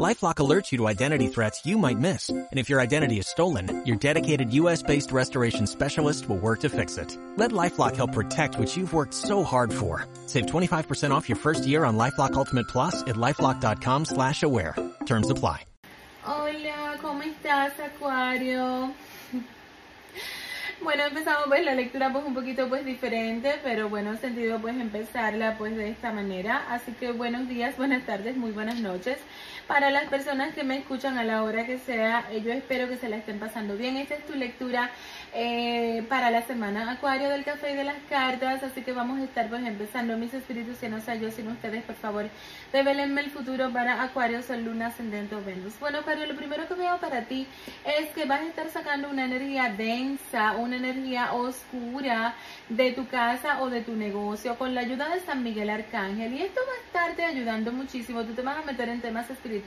LifeLock alerts you to identity threats you might miss. And if your identity is stolen, your dedicated US-based restoration specialist will work to fix it. Let LifeLock help protect what you've worked so hard for. Save 25% off your first year on LifeLock Ultimate Plus at LifeLock.com slash aware. Terms apply. Hola, ¿cómo estás, Acuario? Bueno, empezamos pues la lectura pues un poquito pues diferente, pero bueno, sentido pues empezarla pues de esta manera. Así que buenos días, buenas tardes, muy buenas noches. Para las personas que me escuchan a la hora que sea, eh, yo espero que se la estén pasando bien. Esta es tu lectura eh, para la semana Acuario del Café y de las Cartas, así que vamos a estar pues empezando mis espíritus que no sea yo sino ustedes, por favor, revelenme el futuro para Acuario, Sol, Luna, Ascendente o Venus. Bueno Acuario, lo primero que veo para ti es que vas a estar sacando una energía densa, una energía oscura de tu casa o de tu negocio con la ayuda de San Miguel Arcángel y esto va a estarte ayudando muchísimo, tú te vas a meter en temas espirituales,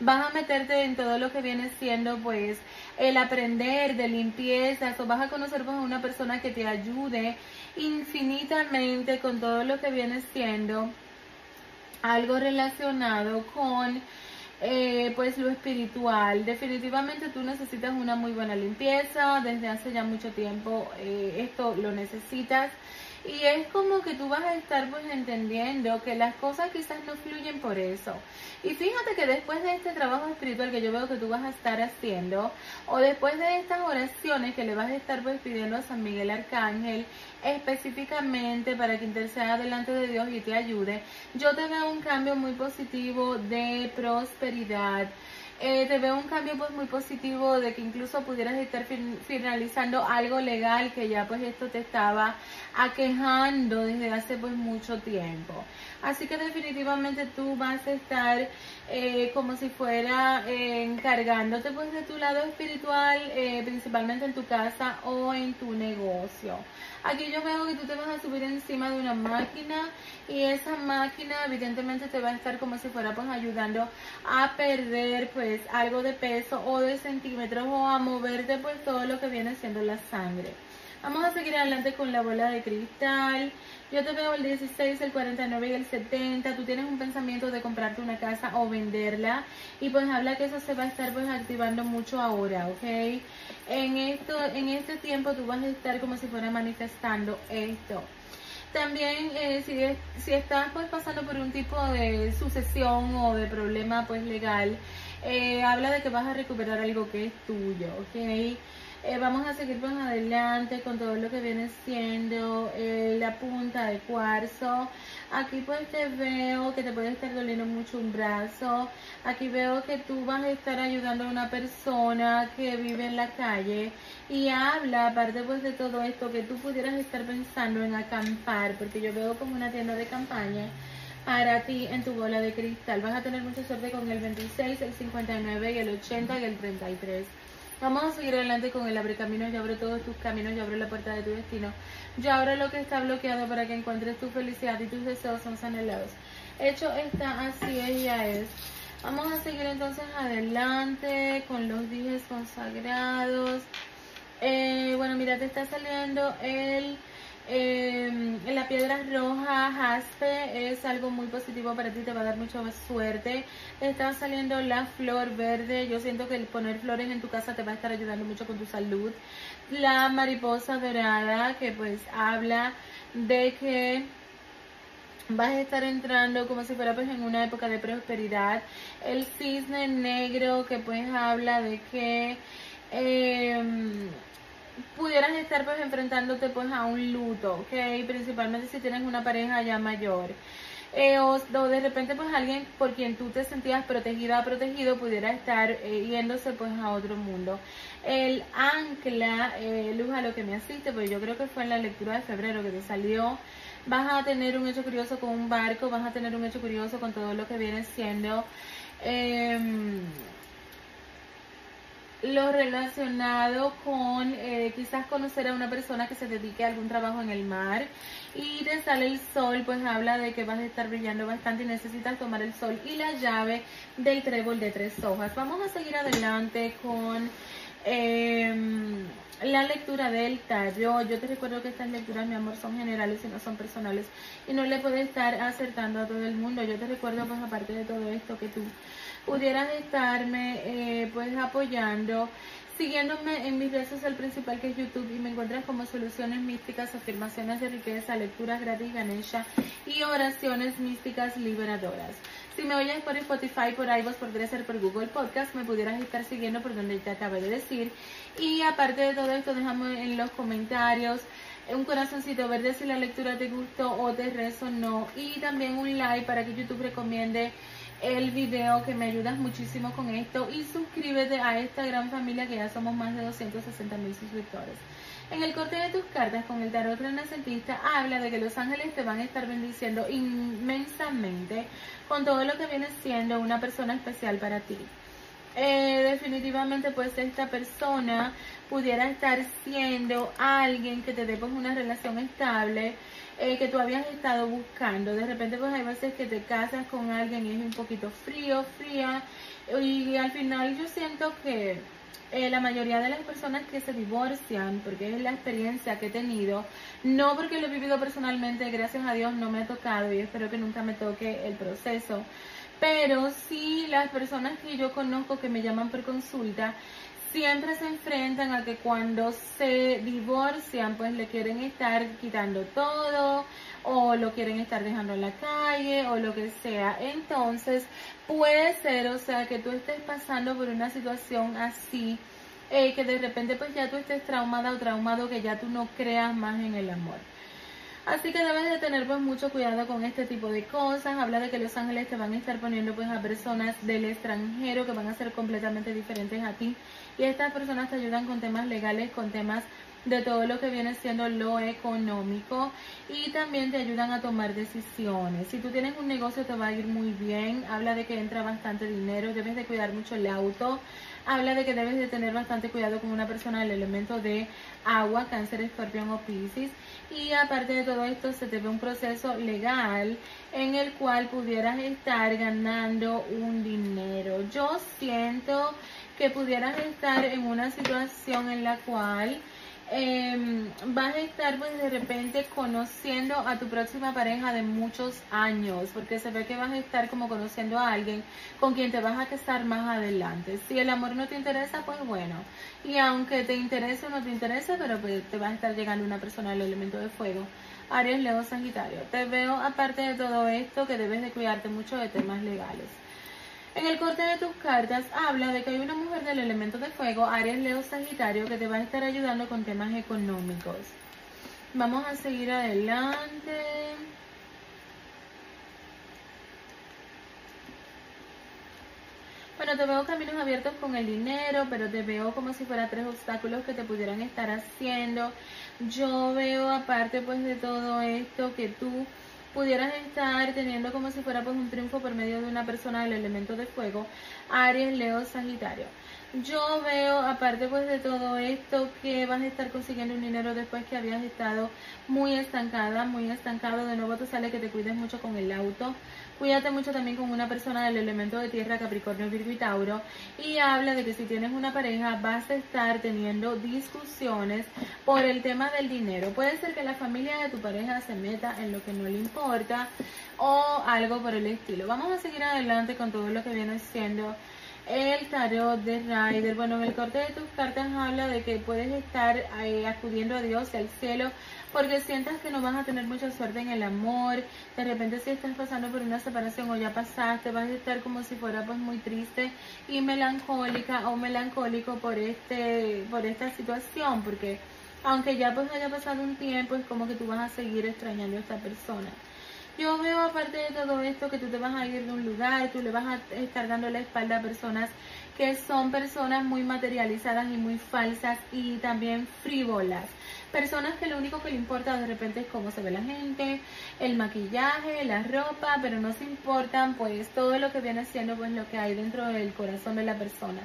vas a meterte en todo lo que viene siendo pues el aprender de limpieza, o vas a conocer pues, una persona que te ayude infinitamente con todo lo que viene siendo algo relacionado con eh, pues lo espiritual. Definitivamente tú necesitas una muy buena limpieza, desde hace ya mucho tiempo eh, esto lo necesitas. Y es como que tú vas a estar pues entendiendo que las cosas quizás no fluyen por eso. Y fíjate que después de este trabajo espiritual que yo veo que tú vas a estar haciendo, o después de estas oraciones que le vas a estar pues pidiendo a San Miguel Arcángel, específicamente para que interceda delante de Dios y te ayude, yo te veo un cambio muy positivo de prosperidad eh, te veo un cambio pues muy positivo de que incluso pudieras estar finalizando algo legal que ya pues esto te estaba aquejando desde hace pues mucho tiempo. Así que definitivamente tú vas a estar eh, como si fuera eh, encargándote pues de tu lado espiritual, principalmente en tu casa o en tu negocio. Aquí yo veo que tú te vas a subir encima de una máquina y esa máquina evidentemente te va a estar como si fuera pues ayudando a perder pues algo de peso o de centímetros o a moverte pues todo lo que viene siendo la sangre. Vamos a seguir adelante con la bola de cristal. Yo te veo el 16, el 49 y el 70. Tú tienes un pensamiento de comprarte una casa o venderla. Y pues habla que eso se va a estar pues activando mucho ahora, ¿ok? En, esto, en este tiempo tú vas a estar como si fuera manifestando esto. También eh, si, si estás pues pasando por un tipo de sucesión o de problema pues legal, eh, habla de que vas a recuperar algo que es tuyo, ¿ok? Eh, vamos a seguir más adelante con todo lo que viene siendo eh, la punta de cuarzo. Aquí pues te veo que te puede estar doliendo mucho un brazo. Aquí veo que tú vas a estar ayudando a una persona que vive en la calle y habla, aparte pues de todo esto, que tú pudieras estar pensando en acampar, porque yo veo como una tienda de campaña para ti en tu bola de cristal. Vas a tener mucha suerte con el 26, el 59 y el 80 y el 33. Vamos a seguir adelante con el abre caminos. Yo abro todos tus caminos, yo abro la puerta de tu destino. Yo abro lo que está bloqueado para que encuentres tu felicidad y tus deseos son anhelados. Hecho está, así ella es. Vamos a seguir entonces adelante con los días consagrados. Eh, bueno, mira, te está saliendo el eh, la piedra roja, jaspe, es algo muy positivo para ti, te va a dar mucha suerte. Está saliendo la flor verde, yo siento que el poner flores en tu casa te va a estar ayudando mucho con tu salud. La mariposa dorada, que pues habla de que vas a estar entrando como si fuera pues en una época de prosperidad. El cisne negro, que pues habla de que... Eh, pudieras estar pues enfrentándote pues a un luto, ¿ok? Principalmente si tienes una pareja ya mayor. Eh, o, de repente pues alguien por quien tú te sentías protegida, protegido, pudiera estar eh, yéndose pues a otro mundo. El ancla, eh, luz a lo que me asiste, pues yo creo que fue en la lectura de febrero que te salió. Vas a tener un hecho curioso con un barco, vas a tener un hecho curioso con todo lo que viene siendo em, lo relacionado con eh, quizás conocer a una persona que se dedique a algún trabajo en el mar y te sale el sol, pues habla de que vas a estar brillando bastante y necesitas tomar el sol y la llave del trébol de tres hojas. Vamos a seguir adelante con eh, la lectura del tarot. Yo te recuerdo que estas lecturas, mi amor, son generales y no son personales y no le puede estar acertando a todo el mundo. Yo te recuerdo, pues aparte de todo esto, que tú pudieras estarme eh, pues apoyando siguiéndome en mis redes sociales principal que es YouTube y me encuentras como soluciones místicas, afirmaciones de riqueza, lecturas gratis Ganesha y oraciones místicas liberadoras. Si me oyes por Spotify, por iVoox, por Dresser, por Google Podcast, me pudieras estar siguiendo por donde te acabé de decir. Y aparte de todo esto, déjame en los comentarios un corazoncito verde si la lectura te gustó o te resonó y también un like para que YouTube recomiende el video que me ayudas muchísimo con esto y suscríbete a esta gran familia que ya somos más de 260 mil suscriptores. En el corte de tus cartas con el tarot renacentista habla de que los ángeles te van a estar bendiciendo inmensamente con todo lo que viene siendo una persona especial para ti. Eh, definitivamente pues esta persona pudiera estar siendo alguien que te dé pues una relación estable eh, que tú habías estado buscando. De repente pues hay veces que te casas con alguien y es un poquito frío, fría y al final yo siento que eh, la mayoría de las personas que se divorcian, porque es la experiencia que he tenido, no porque lo he vivido personalmente, gracias a Dios no me ha tocado y espero que nunca me toque el proceso, pero sí las personas que yo conozco que me llaman por consulta, siempre se enfrentan a que cuando se divorcian, pues le quieren estar quitando todo o lo quieren estar dejando en la calle o lo que sea. Entonces, puede ser, o sea, que tú estés pasando por una situación así, eh, que de repente pues ya tú estés traumada o traumado, que ya tú no creas más en el amor. Así que debes de tener pues mucho cuidado con este tipo de cosas. Habla de que los ángeles te van a estar poniendo pues a personas del extranjero que van a ser completamente diferentes a ti. Y estas personas te ayudan con temas legales, con temas de todo lo que viene siendo lo económico y también te ayudan a tomar decisiones. Si tú tienes un negocio te va a ir muy bien, habla de que entra bastante dinero, debes de cuidar mucho el auto, habla de que debes de tener bastante cuidado con una persona del elemento de agua, cáncer, escorpión o piscis y aparte de todo esto se te ve un proceso legal en el cual pudieras estar ganando un dinero. Yo siento que pudieras estar en una situación en la cual eh, vas a estar pues de repente conociendo a tu próxima pareja de muchos años, porque se ve que vas a estar como conociendo a alguien con quien te vas a casar más adelante. Si el amor no te interesa, pues bueno, y aunque te interese o no te interese, pero pues te va a estar llegando una persona del elemento de fuego. Aries, Leo, Sagitario. Te veo aparte de todo esto que debes de cuidarte mucho de temas legales. En el corte de tus cartas habla de que hay una mujer del elemento de fuego, Aries, Leo, Sagitario, que te va a estar ayudando con temas económicos. Vamos a seguir adelante. Bueno, te veo caminos abiertos con el dinero, pero te veo como si fuera tres obstáculos que te pudieran estar haciendo. Yo veo aparte pues de todo esto que tú pudieras estar teniendo como si fuera pues un triunfo por medio de una persona del elemento de fuego, Aries, Leo, Sagitario. Yo veo, aparte pues de todo esto, que vas a estar consiguiendo un dinero después que habías estado muy estancada, muy estancado. De nuevo te sale que te cuides mucho con el auto. Cuídate mucho también con una persona del elemento de tierra, Capricornio, Virgo y Tauro. Y habla de que si tienes una pareja vas a estar teniendo discusiones por el tema del dinero. Puede ser que la familia de tu pareja se meta en lo que no le importa o algo por el estilo. Vamos a seguir adelante con todo lo que viene siendo el tarot de Rider. Bueno, en el corte de tus cartas habla de que puedes estar eh, acudiendo a Dios, al cielo, porque sientas que no vas a tener mucha suerte en el amor. De repente si estás pasando por una separación o ya pasaste, vas a estar como si fuera pues muy triste y melancólica o melancólico por este por esta situación, porque aunque ya pues haya pasado un tiempo, es como que tú vas a seguir extrañando a esta persona. Yo veo aparte de todo esto que tú te vas a ir de un lugar, tú le vas a estar dando la espalda a personas que son personas muy materializadas y muy falsas y también frívolas. Personas que lo único que le importa de repente es cómo se ve la gente, el maquillaje, la ropa, pero no se importan pues todo lo que viene siendo pues lo que hay dentro del corazón de la persona.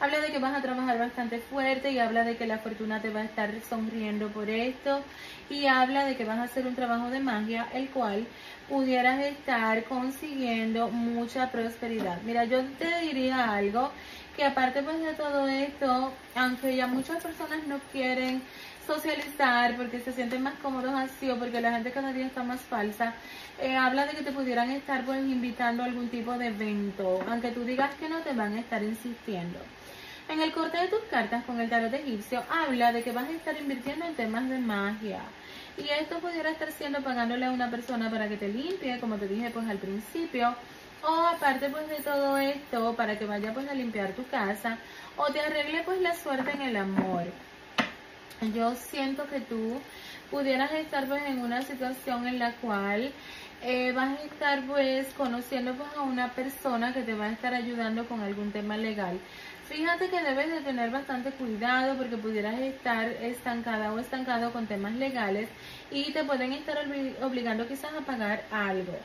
Habla de que vas a trabajar bastante fuerte y habla de que la fortuna te va a estar sonriendo por esto y habla de que vas a hacer un trabajo de magia el cual pudieras estar consiguiendo mucha prosperidad. Mira, yo te diría algo que aparte pues de todo esto, aunque ya muchas personas no quieren socializar porque se sienten más cómodos así o porque la gente cada día está más falsa, eh, habla de que te pudieran estar pues invitando a algún tipo de evento, aunque tú digas que no te van a estar insistiendo. En el corte de tus cartas con el tarot egipcio habla de que vas a estar invirtiendo en temas de magia. Y esto pudiera estar siendo pagándole a una persona para que te limpie, como te dije pues al principio. O aparte pues de todo esto, para que vaya pues a limpiar tu casa. O te arregle pues la suerte en el amor. Yo siento que tú pudieras estar pues en una situación en la cual eh, vas a estar pues conociendo pues a una persona que te va a estar ayudando con algún tema legal. Fíjate que debes de tener bastante cuidado porque pudieras estar estancada o estancado con temas legales y te pueden estar obligando quizás a pagar algo.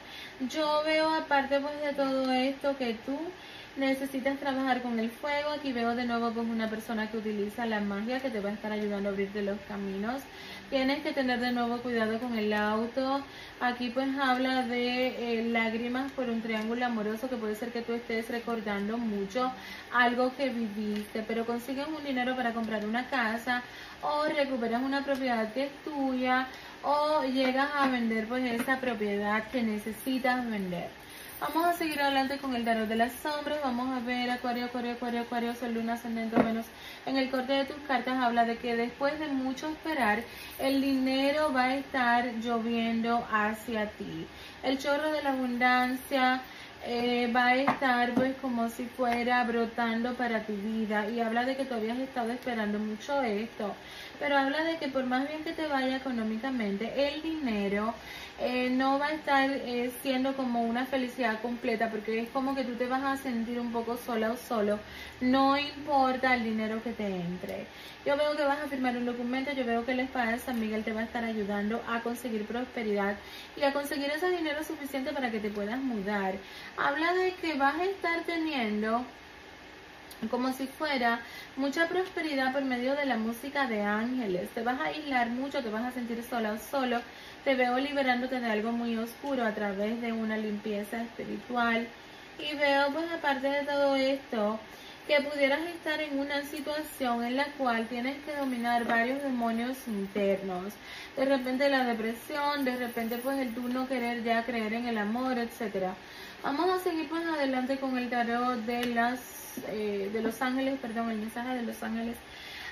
Yo veo aparte pues de todo esto que tú necesitas trabajar con el fuego. Aquí veo de nuevo pues una persona que utiliza la magia que te va a estar ayudando a abrirte los caminos. Tienes que tener de nuevo cuidado con el auto. Aquí pues habla de eh, lágrimas por un triángulo amoroso que puede ser que tú estés recordando mucho algo que viviste, pero consigues un dinero para comprar una casa o recuperas una propiedad que es tuya o llegas a vender pues esa propiedad que necesitas vender. Vamos a seguir adelante con el tarot de las sombras. Vamos a ver Acuario, Acuario, Acuario, Acuario, Sol, Luna, Ascendente menos. En el corte de tus cartas habla de que después de mucho esperar, el dinero va a estar lloviendo hacia ti. El chorro de la abundancia, eh, va a estar pues como si fuera brotando para tu vida y habla de que todavía has estado esperando mucho esto, pero habla de que por más bien que te vaya económicamente, el dinero eh, no va a estar eh, siendo como una felicidad completa porque es como que tú te vas a sentir un poco sola o solo, no importa el dinero que te entre. Yo veo que vas a firmar un documento, yo veo que la espada de San Miguel te va a estar ayudando a conseguir prosperidad y a conseguir ese dinero suficiente para que te puedas mudar habla de que vas a estar teniendo como si fuera mucha prosperidad por medio de la música de ángeles. Te vas a aislar mucho, te vas a sentir sola o solo. Te veo liberándote de algo muy oscuro a través de una limpieza espiritual. Y veo, pues aparte de todo esto, que pudieras estar en una situación en la cual tienes que dominar varios demonios internos. De repente la depresión, de repente pues el tú no querer ya creer en el amor, etcétera. Vamos a seguir pues adelante con el tarot de las eh, de los ángeles, perdón, el mensaje de los ángeles.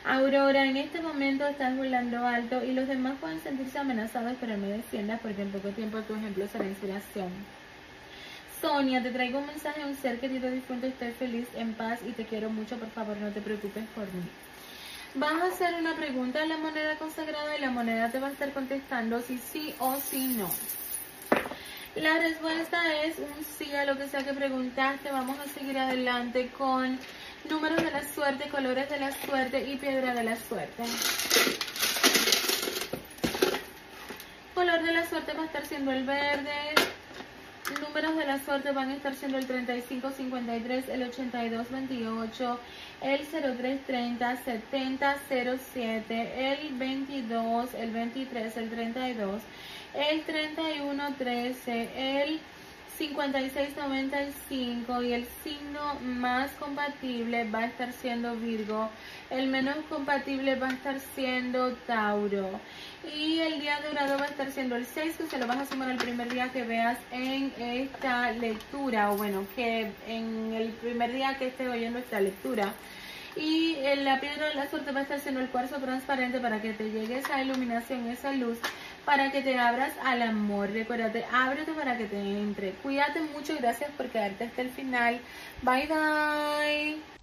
Aurora, en este momento estás volando alto y los demás pueden sentirse amenazados, pero no defiendas porque en poco tiempo tu ejemplo será inspiración. Sonia, te traigo un mensaje a un ser querido difunto, estoy feliz, en paz y te quiero mucho, por favor no te preocupes por mí. Vas a hacer una pregunta a la moneda consagrada y la moneda te va a estar contestando si sí o si no. La respuesta es un sí a lo que sea que preguntaste. Vamos a seguir adelante con números de la suerte, colores de la suerte y piedra de la suerte. Color de la suerte va a estar siendo el verde. Números de la suerte van a estar siendo el 3553, el 8228, el 0330, 7007, el 22, el 23, el 32 el 3113, el 5695 y el signo más compatible va a estar siendo Virgo, el menos compatible va a estar siendo Tauro. Y el día dorado va a estar siendo el 6 que se lo vas a sumar el primer día que veas en esta lectura o bueno que en el primer día que estés oyendo esta lectura. Y la piedra de la suerte va a estar siendo el cuarzo transparente para que te llegue esa iluminación, esa luz para que te abras al amor. Recuérdate, ábrete para que te entre. Cuídate mucho, gracias por quedarte hasta el final. Bye bye.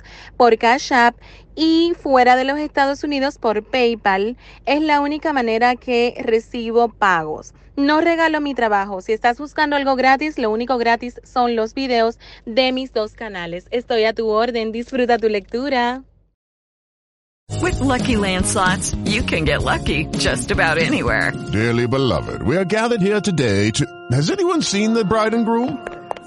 por Cash App y fuera de los Estados Unidos por PayPal. Es la única manera que recibo pagos. No regalo mi trabajo. Si estás buscando algo gratis, lo único gratis son los videos de mis dos canales. Estoy a tu orden. Disfruta tu lectura. With lucky landslots, you can get lucky just about anywhere. Dearly beloved, we are gathered here today to. Has anyone seen the bride and groom?